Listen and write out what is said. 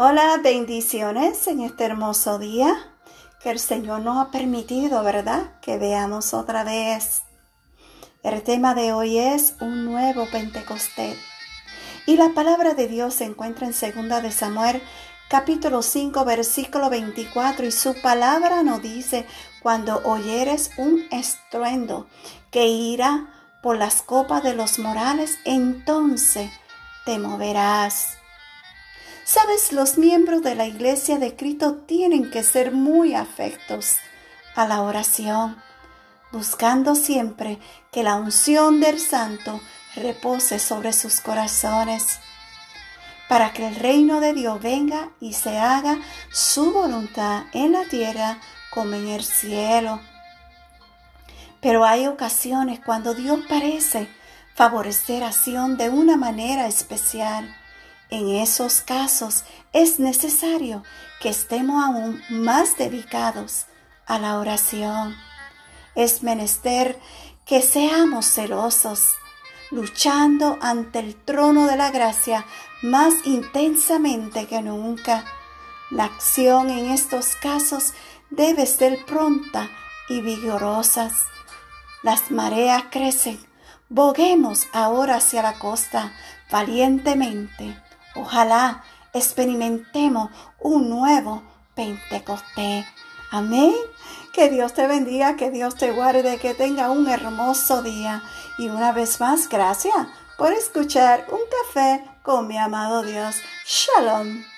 Hola, bendiciones en este hermoso día que el Señor nos ha permitido, ¿verdad? Que veamos otra vez. El tema de hoy es un nuevo Pentecostés. Y la palabra de Dios se encuentra en 2 de Samuel capítulo 5 versículo 24 y su palabra nos dice, cuando oyeres un estruendo que irá por las copas de los morales, entonces te moverás Sabes, los miembros de la iglesia de Cristo tienen que ser muy afectos a la oración, buscando siempre que la unción del santo repose sobre sus corazones, para que el reino de Dios venga y se haga su voluntad en la tierra como en el cielo. Pero hay ocasiones cuando Dios parece favorecer acción de una manera especial en esos casos es necesario que estemos aún más dedicados a la oración. Es menester que seamos celosos, luchando ante el trono de la gracia más intensamente que nunca. La acción en estos casos debe ser pronta y vigorosa. Las mareas crecen. Boguemos ahora hacia la costa valientemente Ojalá experimentemos un nuevo Pentecostés. Amén. Que Dios te bendiga, que Dios te guarde, que tenga un hermoso día. Y una vez más, gracias por escuchar un café con mi amado Dios. Shalom.